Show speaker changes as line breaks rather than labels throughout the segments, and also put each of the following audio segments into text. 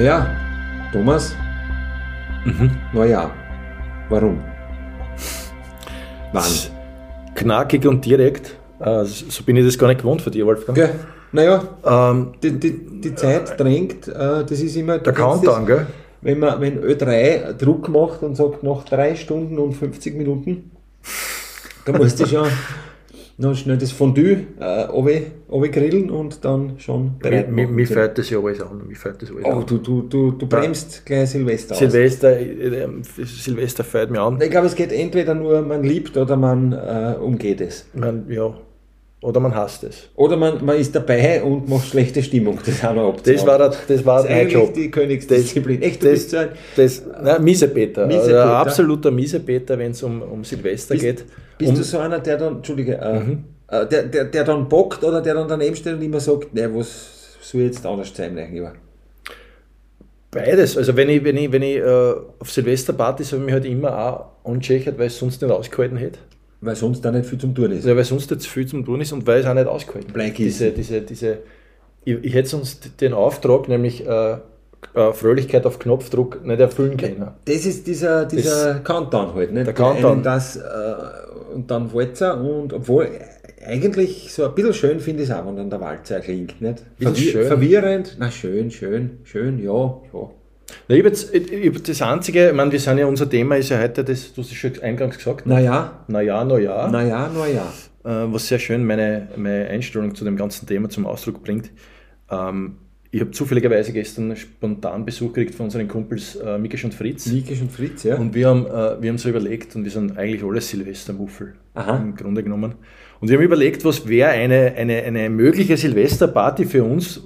Naja, Thomas,
Mhm.
naja, warum? Wann?
Knackig und direkt. Äh, so bin ich das gar nicht gewohnt von dir, Wolfgang.
Gell? Naja,
Ähm,
die, die, die Zeit drängt, äh, das ist immer...
der Countdown, gell?
Wenn, man, wenn Ö3 Druck macht und sagt, nach 3 Stunden und 50 Minuten, dann musst du schon noch schnell das Fondue äh, runtergrillen und dann schon
Mir,
bereit
mir,
machen.
mir fällt das ja alles an. Mir fällt das alles
Oh,
an.
du, du, du, du bremst gleich Silvester aus.
Silvester, äh, Silvester fällt mir an.
Ich glaube, es geht entweder nur, man liebt oder man äh, umgeht es.
Man, ja. Oder man hasst es.
Oder man, man ist dabei und macht schlechte Stimmung. Das noch Option.
Das war, der, das war
Das
mein
eigentlich
Job.
die Königsdisziplin. Echt, du
das-
bist so ein...
Das, nein, Miesepeter.
Miesepeter.
Also absoluter Miesepeter, wenn es um, um Silvester
Bist,
geht.
bist
um,
du so einer, der dann, Entschuldige, äh,
Mhm.
äh, der, der, der dann bockt oder der dann daneben steht und immer sagt, ne, was soll jetzt anders sein, Lieber?
Beides. Also wenn ich, wenn ich, wenn ich äh, auf Silvesterpartys habe ich mich halt immer auch angecheckt, weil ich es sonst nicht ausgehalten hätte.
Weil sonst da nicht viel zum Tun ist.
Also weil sonst jetzt viel zum tun ist und weil es auch nicht ausgehalten Diese,
ist.
diese, diese, ich, ich hätte sonst den Auftrag, nämlich äh, äh, Fröhlichkeit auf Knopfdruck, nicht erfüllen können.
Das ist dieser, dieser Countdown halt, ne?
Der Countdown.
Das, äh, und dann Walzer und obwohl eigentlich so ein bisschen schön finde ich es auch, wenn dann der Walzer klingt, nicht?
Bisschen schön.
Verwirrend, na schön, schön, schön, ja, ja.
Na, ich jetzt, ich, das Einzige, ich meine, wir sind ja, unser Thema ist ja heute, das, du hast es schon eingangs gesagt,
Naja,
naja, naja,
naja, naja.
äh, was sehr schön meine, meine Einstellung zu dem ganzen Thema zum Ausdruck bringt. Ähm, ich habe zufälligerweise gestern spontan Besuch gekriegt von unseren Kumpels äh, Mikisch und Fritz.
Nikisch und Fritz, ja.
Und wir haben, äh, wir haben so überlegt, und wir sind eigentlich alle Silvestermuffel
Aha.
im Grunde genommen. Und wir haben überlegt, was wäre eine, eine, eine mögliche Silvesterparty für uns,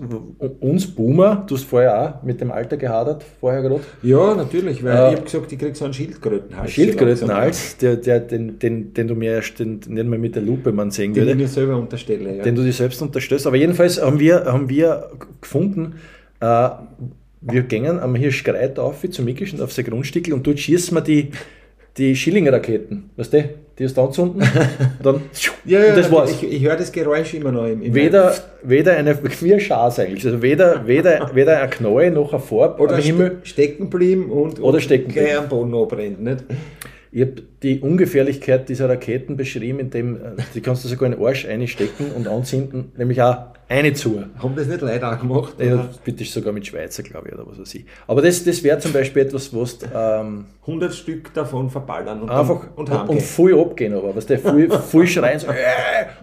uns Boomer. Du hast vorher auch mit dem Alter gehadert, vorher gerade.
Ja, natürlich, weil
Äh,
ich habe gesagt, ich krieg so einen Schildkrötenhals.
Schildkrötenhals, der, der, den, den, den du mir erst den, nicht mal mit der Lupe man sehen
Den ich
würde,
mir selber unterstelle, ja.
den du dir selbst unterstößt. Aber jedenfalls haben wir, haben wir gefunden, äh, wir gehen am Hirschgreit auf zu Mikischen auf sein Grundstück und dort schießen wir die, die Schilling-Raketen. Weißt du? Die ist da unten. Dann,
ja, ja,
und das war's.
Ich, ich höre das Geräusch immer noch im, im
Weder, weder eine, wie ein Schaß eigentlich. Also weder, weder, weder ein Knall noch ein Farb
oder
am Himmel.
ste stecken blieben und,
Oder
und
stecken
gleich am Boden abbrennt, nicht?
Ich habe die Ungefährlichkeit dieser Raketen beschrieben, indem äh, die kannst du sogar in den Arsch einstecken und anzünden, nämlich auch eine zu.
Haben das nicht Leute auch gemacht?
Ja, bitte sogar mit Schweizer, glaube ich, oder was weiß ich. Aber das, das wäre zum Beispiel etwas, was du, ähm,
100 Stück davon verballern und,
einfach und,
und
und, voll abgehen, aber was der voll, voll schreien so, äh,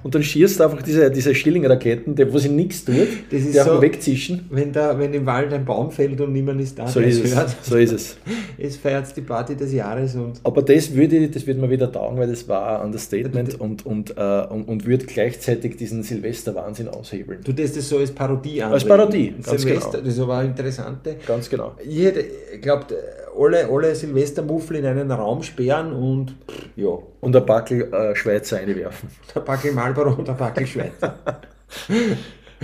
und dann schießt du einfach diese, diese Schilling-Raketen, wo sie nichts tut,
Das ist
die einfach
so-
wegzischen.
Wenn, da, wenn im Wald ein Baum fällt und niemand ist da,
So ist
es hört,
es. So ist es.
es feiert die Party des Jahres und
Aber das würde, das würde mir wieder taugen, weil das war ein Understatement und, und, äh, und, und würde gleichzeitig diesen Silvester-Wahnsinn aushebeln.
Du das das so als Parodie an.
Als Parodie, ganz
Silvester,
genau.
das aber eine interessante.
Ganz genau.
Ich hätte glaubt, alle, alle Silvestermuffel in einen Raum sperren und ja,
Und ein Backel äh, Schweizer reinwerfen.
der Backel Marlboro und der Backel Schweizer.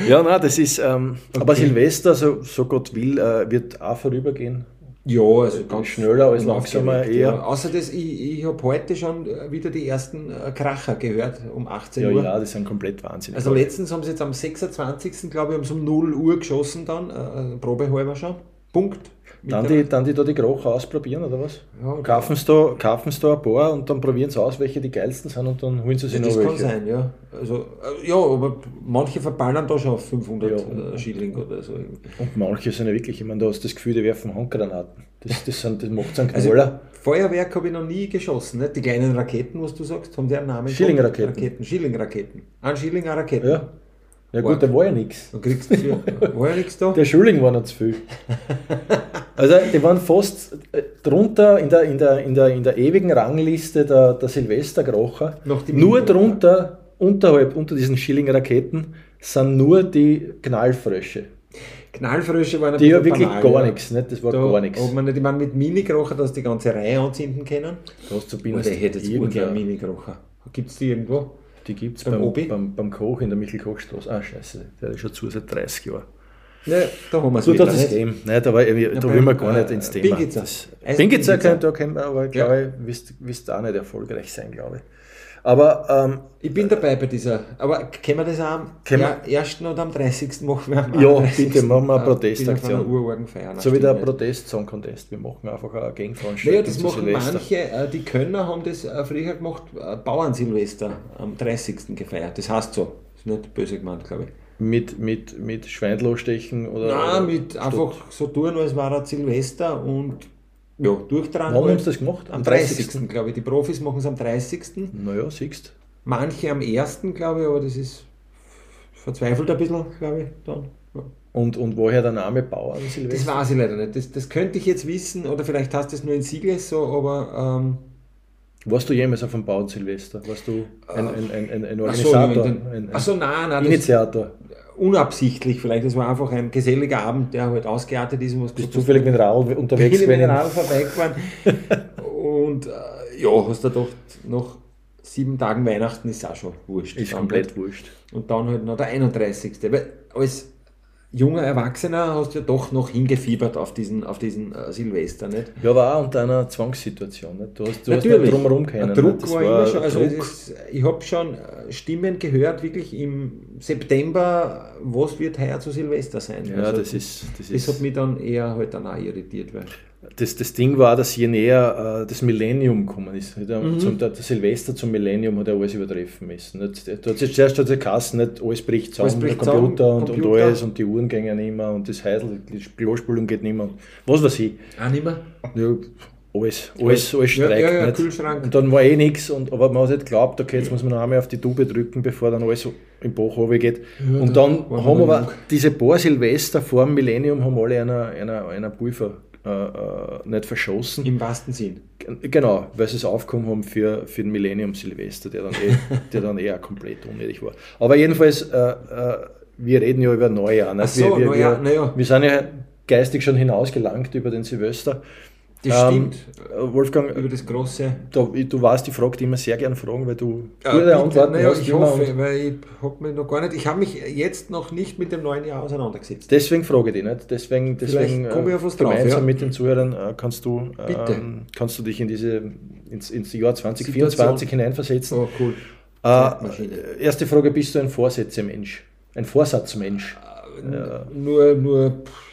Ja, nein, das ist, ähm, aber
Okay.
Silvester, so, so Gott will, äh, wird auch vorübergehen.
Ja, also ganz
schneller als langsamer eher.
Ja. Außer das, ich, ich habe heute schon äh, wieder die ersten äh, Kracher gehört um 18
Ja,
Uhr.
ja, das sind komplett wahnsinnig.
Also letztens haben sie jetzt am 26. glaube ich, um so um 0 Uhr geschossen dann, äh, äh, Probehalber schon. Punkt.
Dann, die, dann die da die Krocher ausprobieren, oder was?
Ja,
Kaufen sie da, kaufen sie da ein paar und dann probieren sie aus, welche die geilsten sind und dann holen sie sich
das
noch
kann
welche.
sein, ja. Also, äh, ja, aber manche verballern da schon auf 500
Ja,
äh, Schilling oder so.
Und manche sind ja wirklich, ich meine, du hast das Gefühl, die werfen Handgranaten. Das, das, sind, das macht so einen
Also,
Knaller.
Feuerwerk habe ich noch nie geschossen. Nicht? Die kleinen Raketen, was du sagst, haben die einen Namen?
Schilling-Raketen.
Raketen, Schilling-Raketen. Ein Schilling, eine Rakete.
ja. Ja gut, da war ja nichts.
Dann kriegst du für, war ja nichts da.
Der Schulling war noch zu viel. Also die waren fast äh, drunter in der, in der, in der, in der ewigen Rangliste der, der Silvesterkrocher. Nur drunter, unterhalb, unter diesen Schilling-Raketen, sind nur die Knallfrösche.
Knallfrösche waren ein
Die ja wirklich
banal,
gar
ja.
nichts, nicht? Das war
Da
gar nichts.
Ob man nicht, ich meine, mit Mini-Krocher, dass die ganze Reihe anzünden können.
Da hast du
Oder
zumindest
ich hätte jetzt
irgendeine-
urgern Mini-Krocher. Gibt es die irgendwo?
Die gibt es
beim
beim,
Obi?
beim, beim Koch in der Michel-Koch-Straße. Ah, scheiße, der ist schon zu seit 30 Jahren.
Ne, da haben wir es
So
nicht?
geben. Nicht, aber ich, da
beim,
will man gar nicht
äh,
ins Thema.
Bingitzer.
Das-
Eis
Bingitzer,
Bingitzer.
da können wir aber, glaube ich, wirst, wirst auch nicht erfolgreich sein, glaube ich. Aber ähm,
Ich bin dabei bei dieser. Aber können wir das auch am ja, 1. oder am 30. machen? Wir am
Ja,
31.
bitte, machen wir eine
äh,
Protestaktion.
Urorgen feiern.
so wie der
Stimmt nicht.
Protest-Song-Contest. Wir machen einfach eine
Naja,
Gegenveranstaltung
das
zu
machen
Silvester.
manche, äh, die Kölner haben das äh, früher gemacht, äh, Bauernsilvester am 30. gefeiert. Das heißt so. Ist nicht böse gemeint, glaube ich.
Mit, mit, mit Schweindlostechen oder.
Nein, mit
Stopp.
einfach so tun, als war es Silvester und ja, durchtragen.
Wann haben sie das gemacht?
Am 30. glaube ich. Die Profis machen es am 30.
Naja, siehst
Manche am 1. glaube ich, aber das ist verzweifelt ein bisschen, glaube ich, dann. Ja.
Und, und woher der Name Bauern
Das
Silvester?
weiß ich leider nicht. Das, das könnte ich jetzt wissen, oder vielleicht hast du es nur in Sigles so, aber ähm,
Warst du jemals auf einem Bauern Silvester? Warst du ein, ein, ein, ein, ein Organisator? ein
ach so, nein, nein, das,
Initiator?
Unabsichtlich vielleicht. Das war einfach ein geselliger Abend, der halt ausgeartet ist. und was
Bist zufällig mit Radl unterwegs
bin ich mit dem Radl vorbeigefahren. und äh, ja, hast du gedacht, nach sieben Tagen Weihnachten ist auch schon wurscht.
Ist komplett
halt-
wurscht.
Und dann halt noch der 31. Weil als junger Erwachsener hast du ja doch noch hingefiebert auf diesen, auf diesen äh, Silvester, nicht?
Ja, aber auch unter einer Zwangssituation. Nicht? Du hast, du hast
Natürlich.
nicht drumherum.
Der Druck war, immer schon, also ist, ich habe schon äh, Stimmen gehört, wirklich im September, was wird heuer zu Silvester sein.
ja,
also,
das ist. Das,
das
ist
hat mich dann eher halt dann auch irritiert. Weil
das, das Ding war, dass je näher äh, das Millennium gekommen ist, der,
Mhm.
zum, der, der Silvester zum Millennium hat er alles übertreffen müssen. Nicht? Da hat sich zuerst hat der Kassen nicht alles bricht zusammen,
Alles bricht
der Computer,
zusammen,
und,
Computer.
und alles und die Uhren gehen nicht mehr und das Heidel, die Klospülung geht nicht mehr. Was weiß ich.
auch nicht mehr.
Ja, alles, alles, alles
Ja,
streikt.
ja, ja,
nicht?
Kühlschrank.
Und dann war eh nichts, aber man hat nicht geglaubt, okay, jetzt muss man noch einmal auf die Tube drücken, bevor dann alles im Bach runtergeht. und
da
dann haben aber diese paar Silvester vor dem Millennium haben alle einer, einer, einer Pulver äh, äh, nicht verschossen.
Im wahrsten Sinn.
Genau, weil sie es aufgekommen haben für, für den Millennium Silvester, der dann, eh, der dann eher komplett unnötig war. Aber jedenfalls, äh, äh, wir reden ja über Neujahr. Nicht?
Ach so,
wir, wir,
Neujahr,
wir,
ja.
wir sind ja geistig schon hinausgelangt über den Silvester.
Das
Ähm,
stimmt.
äh, Wolfgang,
Über das große.
da, du weißt, ich frage dich immer sehr gern Fragen, weil du
Ja,
gute
bitte.
Antworten
naja,
hast.
ich hoffe, weil ich habe mich noch gar nicht. Ich habe mich jetzt noch nicht mit dem neuen Jahr auseinandergesetzt.
Deswegen frage ich dich nicht. Deswegen, deswegen
komme ich auf was drauf,
gemeinsam
ja.
mit den Zuhörern äh, kannst, du,
Bitte.
ähm, kannst du dich in diese, ins, ins Jahr 2024 hineinversetzen.
Oh, cool.
Äh, erste Frage, bist du ein Vorsätzemensch? Ein Vorsatzmensch?
Nur, nur pff,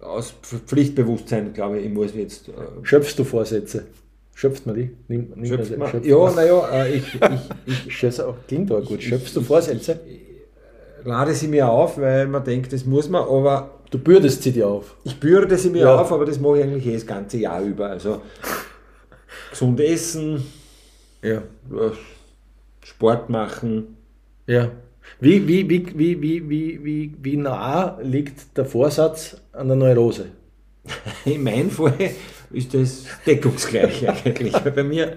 aus Pflichtbewusstsein, glaube ich, ich muss jetzt. Äh,
Schöpfst du Vorsätze? Schöpft man die? Nimm, nimm
schöpft
man schöpft
ja, naja, äh, ich, ich, ich
Schöpfst du- Klingt auch gut. Schöpfst du Vorsätze?
lade sie mir auf, weil man denkt, das muss man, aber
Du bürdest sie dir auf.
ich bürde sie mir
Ja.
auf, aber das mache ich eigentlich eh das ganze Jahr über. Also gesund essen,
Ja.
äh, Sport machen.
Ja. Wie, wie, wie, wie, wie, wie, wie, wie nah liegt der Vorsatz an der Neurose?
In meinem Fall ist das deckungsgleich eigentlich. Weil bei, mir,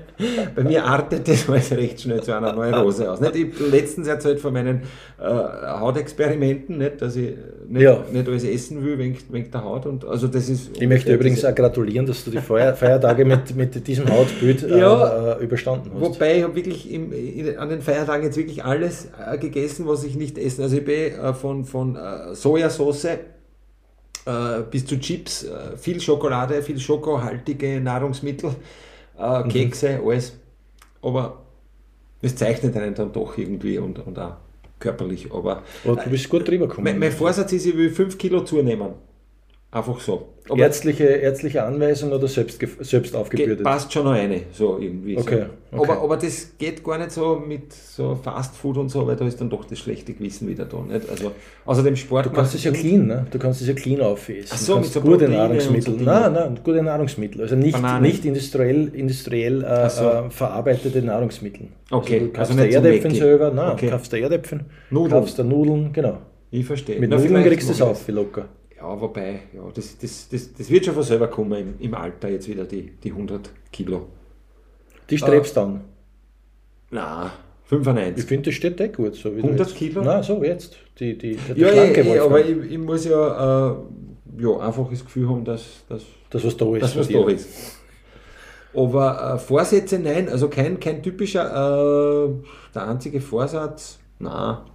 bei mir artet das alles recht schnell zu einer Neurose aus. Nicht? Ich habe letztens erzählt von meinen äh, Hautexperimenten, nicht? dass ich nicht,
Ja.
nicht alles essen will wegen, wegen der Haut. Und, also das ist
Ich möchte übrigens auch gratulieren, dass du die Feier, Feiertage mit, mit diesem Hautbild äh,
Ja.
überstanden hast.
Wobei ich habe wirklich im, in, an den Feiertagen jetzt wirklich alles äh, gegessen, was ich nicht essen. Also ich bin äh, von, von äh, Sojasauce äh, bis zu Chips, äh, viel Schokolade, viel schokohaltige Nahrungsmittel, äh, Kekse, alles. Aber es zeichnet einen dann doch irgendwie und, und auch körperlich. Aber
Aber du bist gut drüber gekommen.
mein, mein Vorsatz ist, ich will 5 Kilo zunehmen. Einfach so. Aber
ärztliche, ärztliche Anweisung oder selbst, selbst aufgebürdet?
passt schon noch eine, so irgendwie.
Okay,
so.
okay.
Aber, aber das geht gar nicht so mit so Fast Food und so, weil da ist dann doch das schlechte Gewissen wieder da. Nicht? Also, außerdem Sport
Du kannst es ja clean, ne? Du kannst es ja clean aufessen.
Ach so,
du
mit so
gute
Proteine
Nahrungsmittel.
so
nein, nein, gute Nahrungsmittel. Also nicht, nicht industriell, industriell äh,
so.
äh, verarbeitete Nahrungsmittel.
Okay,
Also du kaufst
also nicht
Erdäpfel selber, nein,
Okay.
du kaufst da Erdäpfel,
Nudeln.
kaufst da Nudeln, genau.
Ich verstehe.
Mit
Na,
Nudeln kriegst du es auf, wie locker.
Ja, wobei, ja, das, das, das, das wird schon von selber kommen im, im Alter jetzt wieder, die, die 100 Kilo.
Die strebst dann.
Na,
Ich
95.
finde, das steht eh gut. So wie du
100
jetzt.
Kilo?
Nein, so jetzt. Die, die, der
Ja,
schlanke
eh,
Wolfgang.
aber ich, ich muss ja, äh, ja einfach das Gefühl haben, dass, dass
das, was da ist.
das, was da ist. Aber äh, Vorsätze, nein, also kein, kein typischer, äh, der einzige Vorsatz, na,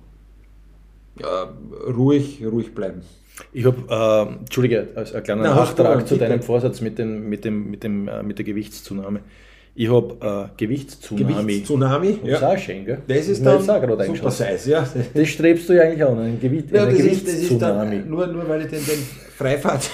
ja, ruhig, ruhig bleiben.
Ich habe, äh, Entschuldige, als ein kleiner
hast du
Nachtrag zu deinem Vorsatz mit, dem, mit, dem, mit, dem, äh, mit der Gewichtszunahme. Ich habe äh, Gewichtstsunami.
Gewichtstsunami,
Das ist auch schön, gell?
Das ist dann super
eingeschossen.
Size, ja.
Das strebst du ja eigentlich an, ein, Gewicht,
Ja, das, ist, das ist dann nur, nur weil ich den, den Freifahrt,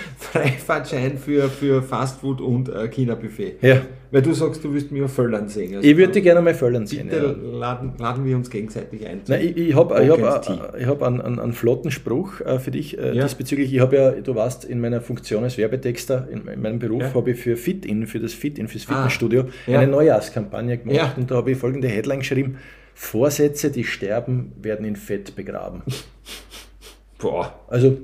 Freifahrtschein für, für Fastfood und äh, China-Buffet.
Ja,
Weil du sagst, du willst mich auf Völlern sehen. Also
ich würde dich gerne mal föllern sehen.
Bitte
Ja.
laden, laden wir uns gegenseitig ein.
Nein, ich, ich habe hab, äh, ich hab einen, einen, einen flotten Spruch äh, für dich äh,
Ja.
diesbezüglich. Ich habe ja, du warst in meiner Funktion als Werbetexter, in, in meinem Beruf,
Ja.
habe ich für Fit-In, für das Fit-In, fürs
Ah.
Fitnessstudio,
Ja.
eine Neujahrskampagne gemacht und da habe ich folgende Headline geschrieben: Vorsätze, die sterben, werden in Fett begraben.
Boah.
Also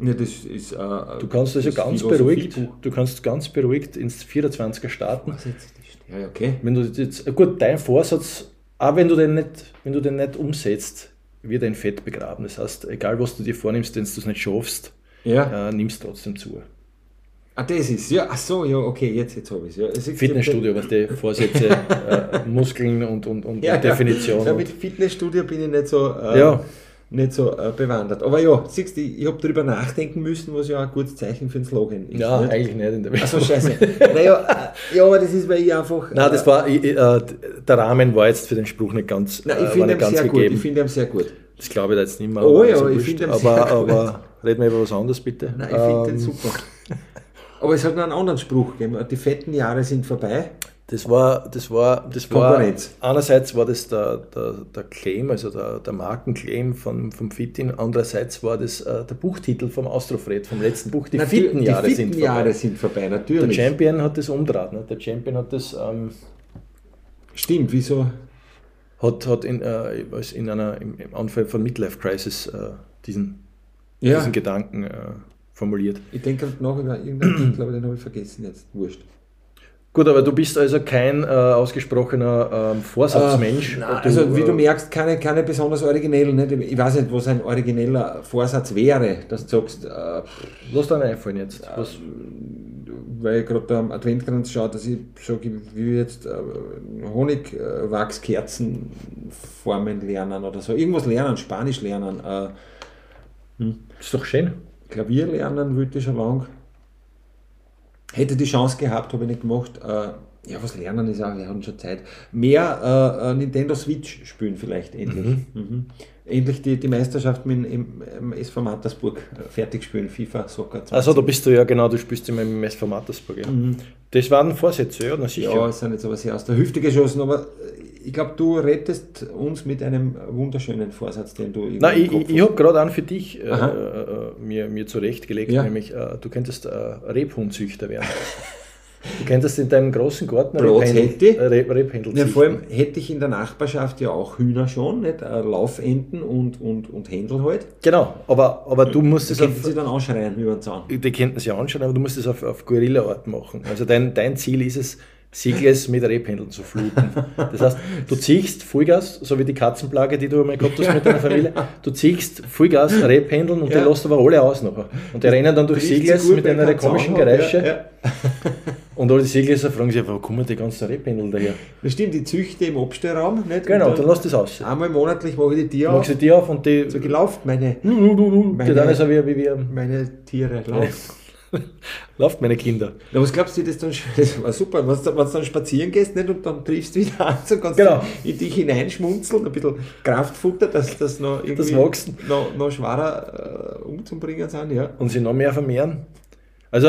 Ja, das ist, äh,
du kannst also
das
ganz beruhigt, du kannst ganz beruhigt ins 24er starten.
Was jetzt? Ja, okay.
Wenn du jetzt, gut, dein Vorsatz, auch wenn du den nicht, wenn du den nicht umsetzt, wird er in Fett begraben. Das heißt, egal was du dir vornimmst, wenn du es nicht schaffst,
Ja.
äh, nimmst trotzdem zu.
Ah, das ist, ja, ach so, ja, okay, jetzt, jetzt habe ich es. Ja. Also,
Fitnessstudio, was die Vorsätze, äh, Muskeln und, und, und
Ja,
Definition.
Ja, mit Fitnessstudio bin ich nicht so, äh,
Ja.
Nicht so äh, bewandert. Aber ja, siehst du, ich habe darüber nachdenken müssen, was ja ein gutes Zeichen für den Slogan ist.
ja,
nicht?
eigentlich nicht in der Welt.
Achso, scheiße. naja, äh, ja, aber das ist, weil ich einfach.
Nein, das
äh,
war, ich, äh, der Rahmen war jetzt für den Spruch nicht ganz,
Nein,
äh,
ich
war
finde ihn sehr gut.
gegeben.
Ich finde ihn sehr gut.
das glaube ich da jetzt nicht mehr.
Oh
aber
ja, ich finde ihn
aber,
sehr gut.
aber reden wir über was anderes bitte.
Nein, ich finde
Ähm,
den super. Aber es hat noch einen anderen Spruch gegeben. Die fetten Jahre sind vorbei.
Das war, das war, das war,
Konkurrenz.
einerseits war das der, der, der Claim, also der, der Markenclaim von, vom Fitin, andererseits war das äh, der Buchtitel vom Austrofred, vom letzten Buch, die
Natür-
fitten Jahre
die fitten
sind
Jahre
vorbei.
sind vorbei,
Der
natürlich.
Champion hat das umdraht, ne? der Champion hat das, ähm,
Stimmt, wieso?
hat, hat in, äh, was in einer, im, im Anfall von Midlife Crisis äh, diesen,
Ja,
diesen Gedanken äh, formuliert.
ich denke noch über irgendeinen Titel, aber den habe ich vergessen jetzt. Wurscht.
Gut, aber du bist also kein äh, ausgesprochener ähm, Vorsatzmensch.
Äh, nein,
Du,
also wie
äh,
du merkst, keine, keine besonders originellen. Nicht? Ich weiß nicht, was ein origineller Vorsatz wäre, dass du sagst, äh,
dir einen einfallen jetzt. Was,
weil ich gerade am Adventkranz schaue, dass ich sage, ich will jetzt äh, Honigwachskerzen formen lernen oder so. Irgendwas lernen, Spanisch lernen, äh,
ist doch schön.
Klavier lernen wollte ich schon lang. Hätte die Chance gehabt, habe ich nicht gemacht. Äh, ja, was lernen ist auch, wir haben schon Zeit. Mehr äh, äh, Nintendo Switch spielen vielleicht endlich. Mhm. Endlich die, die Meisterschaft mit, im, im SV Mattersburg äh, fertig spielen, FIFA, Soccer 20.
Also da bist du ja genau, du spielst immer im SV Mattersburg. Ja. Das waren Vorsätze, ja, na sicher.
Ja, es sind jetzt aber sehr aus der Hüfte geschossen, aber äh, ich glaube, du rettest uns mit einem wunderschönen Vorsatz, den du
Nein, ich, ich, ich habe gerade einen für dich äh, äh, mir, mir zurechtgelegt,
Ja.
nämlich äh, du könntest äh, Rebhuhnzüchter werden. du könntest in deinem großen Garten Rebhändel, Reb, Rebhändel
Ja, vor allem hätte ich in der Nachbarschaft ja auch Hühner schon, nicht? Äh, Laufenten und, und, und Händel halt.
Genau, aber, aber du musst es
könnten
auf,
sie dann anschreien über den Zaun.
die könnten sie anschauen, aber du musst es auf, auf Guerilla-Art machen. Also dein, dein Ziel ist es, Siegles mit Rebhändeln zu fluten. Das heißt, du ziehst Vollgas, so wie die Katzenplage, die du einmal gehabt hast mit deiner Familie, du ziehst Vollgas Rebhändeln und
Ja.
die lässt aber alle aus nachher. Und die rennen dann durch Siegles mit einer komischen Geräusche
Ja, ja.
und alle die Siegleser fragen sich, wo kommen die ganzen Rebhändel daher?
Das stimmt, die Züchte im Abstellraum. Nicht?
Genau,
Und
dann lass das aus.
Einmal monatlich mache ich die Tiere
Machst
auf.
du die auf und die,
So gelaufen, meine,
du, du, die
Meine-
dann so wie, wie wir,
meine Tiere laufen.
lauft meine Kinder.
Na, was glaubst du, das dann das war super, wenn du dann, wenn du dann spazieren gehst nicht, und dann triffst du wieder an, so kannst
Genau.
du in dich hineinschmunzeln, ein bisschen Kraftfutter, dass das noch irgendwie
Das Wachsen.
noch, noch schwerer äh, umzubringen sind. Ja.
Und sie noch mehr vermehren. Also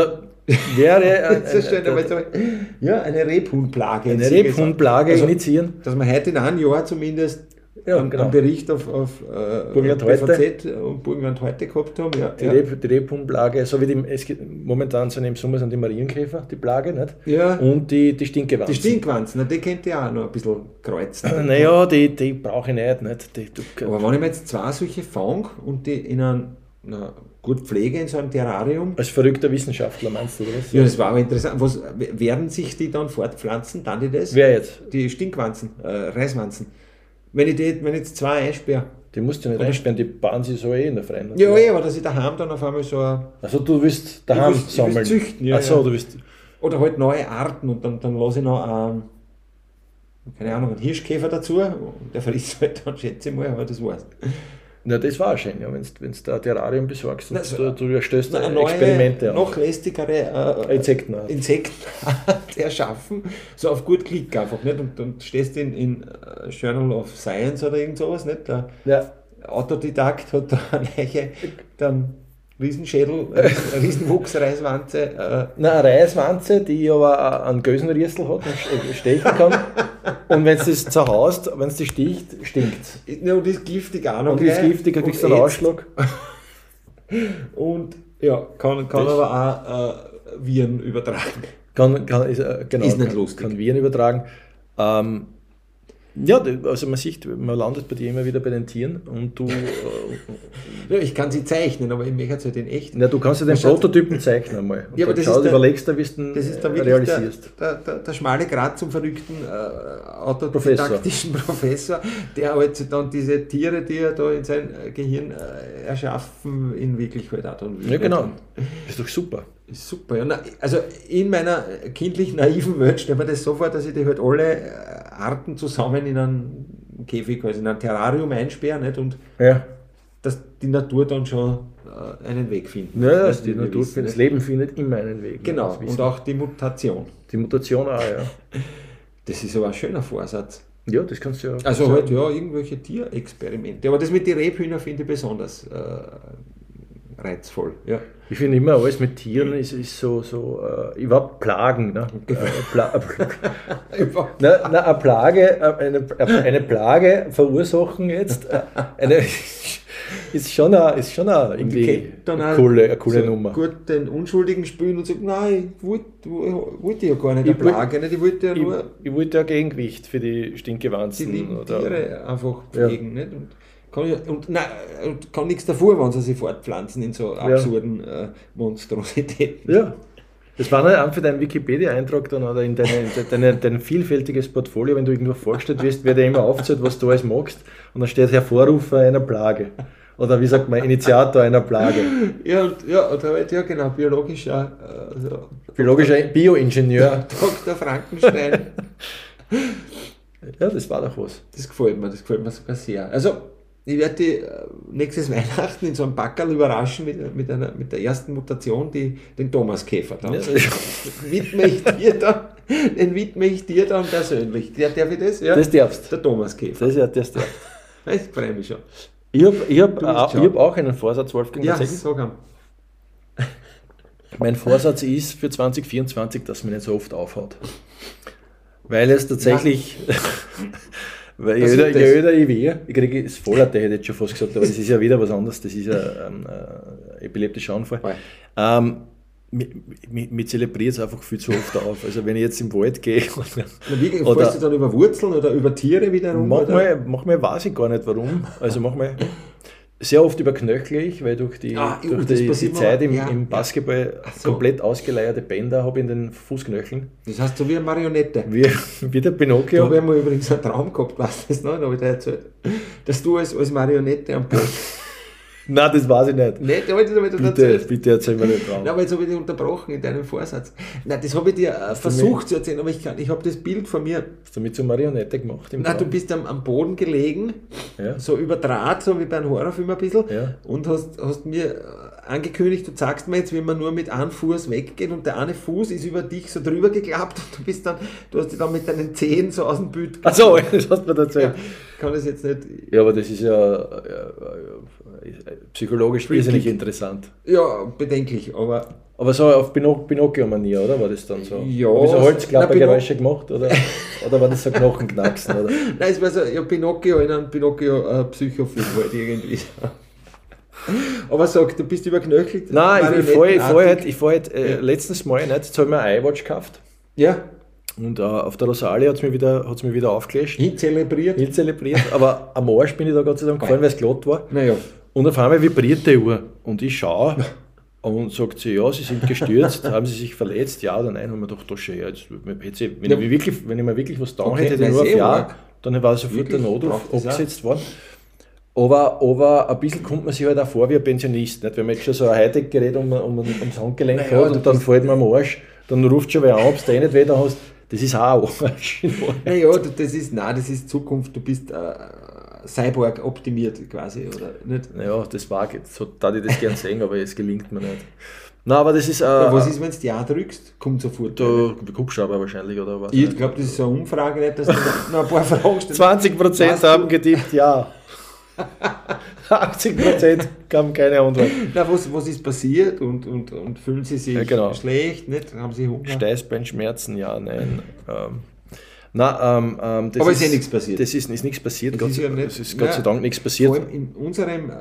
wäre ein,
ist schön,
ein,
ja, eine Rebhuhnplage.
eine Rebhuhnplage
Also,
initiieren.
Dass wir heute in einem Jahr zumindest
Ja,
einen,
genau.
einen Bericht auf, auf äh,
Burgenland
BVZ und Burgenland heute gehabt haben. Ja,
Die,
ja.
Reb, die so wie die, es gibt, momentan sind im Sommer sind die Marienkäfer, die Plage, nicht?
Ja.
Und die, die Stinkewanzen.
Die Stinkwanzen, die könnt ihr auch noch ein bisschen kreuzen.
Naja, die, die brauche ich nicht. nicht? Die, du,
Aber wenn ich mir jetzt zwei solche fang und die in einem, na, gut pflege in so einem Terrarium,
als verrückter Wissenschaftler meinst du, was?
ja, das war aber interessant. Was, werden sich die dann fortpflanzen? Dann die das?
Wer jetzt?
Die Stinkwanzen, äh, Reiswanzen. Wenn ich, die, wenn ich jetzt zwei einsperre.
Die musst du nicht einsperren, die bauen sie so eh in der Freien.
Ja, eh, aber dass ich daheim dann auf einmal so ein,
Also du willst daheim
Ich will- ich will
sammeln.
züchten, ja,
Ach so,
ja.
du willst.
Oder halt neue Arten und dann, dann lasse ich noch einen, keine Ahnung, einen Hirschkäfer dazu und der frisst halt dann, schätze ich mal, aber das war's.
Na, das war schön, ja, wenn du da ein Terrarium besorgst und
Na, so-
du, du erstellst
Na, neue,
Experimente auf.
noch lästigere äh,
Insektenart.
Insekten erschaffen, so auf gut Klick einfach, nicht? Und dann stehst du in, in äh, Journal of Science oder irgend sowas, nicht? Der
Ja,
Autodidakt hat da eine Leiche, dann Riesenschädel, äh, Riesenwuchsreiswanze, äh,
Na, eine Reiswanze, die aber einen Gösenriesel hat und st- stechen kann. Und wenn zu Hause, wenn es die sticht, stinkt
ja, und ist giftig auch noch.
Und ist
gleich.
giftig, kriegst du einen
ätzt.
Ausschlag.
Und ja, kann, kann
Das-
aber auch äh, Viren übertragen.
Kann, kann, ist, äh, genau,
Ist nicht
kann,
lustig.
kann Viren übertragen. Ähm, ja, d- also man sieht, man landet bei dir immer wieder bei den Tieren und du, äh,
Ja, ich kann sie zeichnen, aber ich möchte halt in echt.
na, du kannst ja den Prototypen zeichnen einmal. Und
Ja, aber
dann
das ist der-
überlegst du, wie du
Das ist dann wirklich
realisierst.
der, der, der, der schmale Grat zum verrückten äh, autodidaktischen Professor. der halt dann diese Tiere, die er da in sein äh, Gehirn äh, erschaffen, in Wirklichkeit auch dann will.
Ja, genau. Ist doch super.
Ist super. Ja. Na, Also in meiner kindlich naiven Welt stelle mir das so vor, dass ich die halt alle äh, Arten zusammen in einen Käfig, also in ein Terrarium einsperre nicht? und
Ja,
dass die Natur dann schon äh, einen Weg findet.
ja
Das
die Natur,
wissen,
das? Leben findet immer einen Weg.
Genau, und auch die Mutation.
die Mutation auch, ja.
Das ist aber ein schöner Vorsatz.
Ja, das kannst du ja.
Also halt, ja, irgendwelche Tierexperimente. Aber das mit den Rebhühner finde ich besonders äh, reizvoll. Ja.
Ich finde immer, alles mit Tieren ist, ist so, so äh, überhaupt Plagen. Ne? Äh, Pla na, na, eine Plage, äh, eine, eine Plage verursachen jetzt, äh, eine, ist schon eine, ist schon eine,
die
irgendwie
dann
eine coole, eine coole
so
Nummer.
gut den Unschuldigen spielen und sagen, nein, ich wollte, wollte ja gar nicht
Ich
eine Plage, nicht? ich wollte ja
Ich,
nur
ich wollte ja Gegengewicht für die
die
Stinkewanzen.
lieben
Oder,
Tiere einfach
Ja.
pflegen. Nicht? Und kann, ja, und, nein, und kann nichts davor, wenn sie sich fortpflanzen in so absurden äh, Monstrositäten.
Ja. Das war dann für deinen Wikipedia-Eintrag dann oder in deine, deine, dein vielfältiges Portfolio, wenn du irgendwo vorgestellt wirst, wird dir immer aufzählt, was du alles magst. Und dann steht Hervorrufer einer Plage. Oder wie sagt man, Initiator einer Plage.
Ja, und, ja, und halt, ja genau, biologischer äh, so,
Biologischer Bioingenieur.
Dr. Frankenstein.
Ja, das war doch was.
Das gefällt mir, das gefällt mir sogar sehr. Also, ich werde die äh, nächstes Weihnachten in so einem Backerl überraschen mit, mit, einer, mit der ersten Mutation, die, den Thomaskäfer. Dann.
Ja,
widme ich dir dann, den widme ich dir dann persönlich. Der, darf ich das? Ja?
Das darfst.
Der Thomaskäfer.
Das ist ja das darfst.
Ich freue mich schon.
Ich habe ich hab, ich
schon.
hab auch einen Vorsatz, Wolfgang,
Ja, am.
Mein Vorsatz ist für 2024, dass man nicht so oft aufhaut. Weil es tatsächlich, weil je
Was
öder, je
das?
öder ich weh, ich kriege das Vollatte, hätte ich jetzt schon fast gesagt, aber das ist ja wieder was anderes, das ist ja ähm, äh, epileptischer Anfall.
Voll.
Ähm, mir, zelebriert es einfach viel zu oft auf. Also wenn ich jetzt im Wald gehe,
Na, wie,
Oder-
fährst du dann über Wurzeln oder über Tiere wiederum? oder?
manchmal, manchmal weiß ich gar nicht warum. Also manchmal sehr oft überknöchle ich, weil durch die,
Ah,
durch
das
die, die Zeit im,
Ja,
im. Basketball
so.
komplett ausgeleierte Bänder habe ich in den Fußknöcheln.
Das heißt so wie eine Marionette.
Wie, wie der
Da
Pinocchio.
habe ich mal übrigens einen Traum gehabt, weißt du das noch? Da habe ich dir erzählt. Dass du als, als Marionette am Boden.
Nein, das weiß ich nicht.
Nicht, da habe ich dir
Bitte,
erzählt.
bitte erzähl mir den Traum.
Nein, aber jetzt habe ich dich unterbrochen in deinem Vorsatz. Nein, das habe ich dir äh, versucht zu erzählen, aber ich, kann- ich habe das Bild von mir.
Hast du mich zur Marionette gemacht im
Nein, du
Traum?
bist am, am Boden gelegen,
Ja.
so über Draht, so wie bei einem Horrorfilm ein bisschen,
Ja.
und hast, hast mir äh, angekündigt, du zeigst mir jetzt, wie man nur mit einem Fuß weggeht und der eine Fuß ist über dich so drüber geklappt und du bist dann, du hast dich dann mit deinen Zehen so aus dem Bild
Achso, das hast du mir erzählt.
Ja, kann das jetzt nicht.
Ja, aber das ist ja, ja, ja psychologisch
Freaky.
interessant.
Ja, bedenklich, aber
Aber so auf Pinoc Pinocchio-Manier, oder? War das dann so?
Ja,
Habe ich so Holzklappergeräusche gemacht? Oder, oder war das so Knochenknacksen? Oder?
Nein, es war so, ja, Pinocchio in einem Pinocchio-Psychofilm halt irgendwie. Aber sag, du bist überknöchelt.
Nein, ich, ich fahre ich fahr halt, ich fahr halt äh, letztens mal, nicht, jetzt habe ich mir ein iWatch gekauft
Ja,
und äh, auf der Rosalie hat es mir, wieder- hat's mir wieder aufgelöscht,
hin zelebriert.
nicht zelebriert, aber am Arsch bin ich da Gott sei Dank gefallen, weil es glatt war.
Naja,
Und auf einmal vibriert die Uhr und ich schaue und sagt sie, ja, sie sind gestürzt, haben sie sich verletzt, ja oder nein, haben wir gedacht, das schon, ja, jetzt, wenn,
Ja.
ich mir wirklich, wenn ich mir wirklich was da
Okay,
hätte, nur auf Ja,
arg.
dann war sofort
Wirklich?
der Notruf abgesetzt worden. Aber, aber ein bisschen kommt man sich halt auch vor wie ein Pensionist. Nicht? Wenn man jetzt schon so ein Hightech-Gerät um, um, ums Handgelenk
Naja,
hat
du
und dann fällt man am Arsch, dann ruft schon wer an, ob du eh nicht wieder hast. Das ist auch ein Arsch.
naja, das ist, nein, das ist Zukunft. Du bist äh, Cyborg optimiert quasi, oder nicht?
Ja, das war jetzt, so da ich das gern sehen, aber es gelingt mir nicht. Na, aber das ist. Äh,
Ja, was ist, wenn du Ja drückst? Kommt sofort.
Da, Hubschrauber wahrscheinlich, oder was?
ich glaube, das ist so eine Umfrage, nicht, dass du noch ein paar Fragen stellst.
20%
Weißt du-
haben getippt, ja. 80% haben keine Antwort.
Na, was, was ist passiert und, und, und fühlen sie sich
Ja, genau.
schlecht? Nicht? Haben sie Hunger?
Steißbeinschmerzen, ja, nein. Ähm, na, ähm, ähm, das
Aber ist eh nichts passiert.
Das ist, ist nichts passiert,
Das
Gott,
ist
sei-
ja nicht-
ist Gott
Ja.
sei Dank nichts
Vor
passiert.
allem in unserem, äh,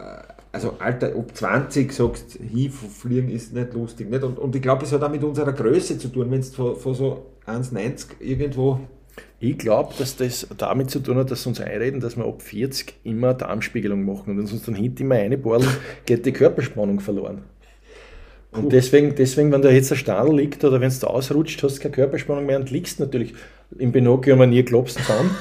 also Alter, ob 20 sagst, hinfliegen ist nicht lustig. Nicht? Und, und ich glaube, es hat auch mit unserer Größe zu tun, wenn du von so 1,90 irgendwo.
Ich glaube, dass das damit zu tun hat, dass sie uns einreden, dass wir ab 40 immer eine Darmspiegelung machen und wenn sie uns dann hinten immer reinbohren, geht die Körperspannung verloren. Und deswegen, deswegen, wenn da jetzt ein Stadel liegt oder wenn es da ausrutscht, hast du keine Körperspannung mehr und liegst natürlich im Pinocchio mal nie klopst zusammen.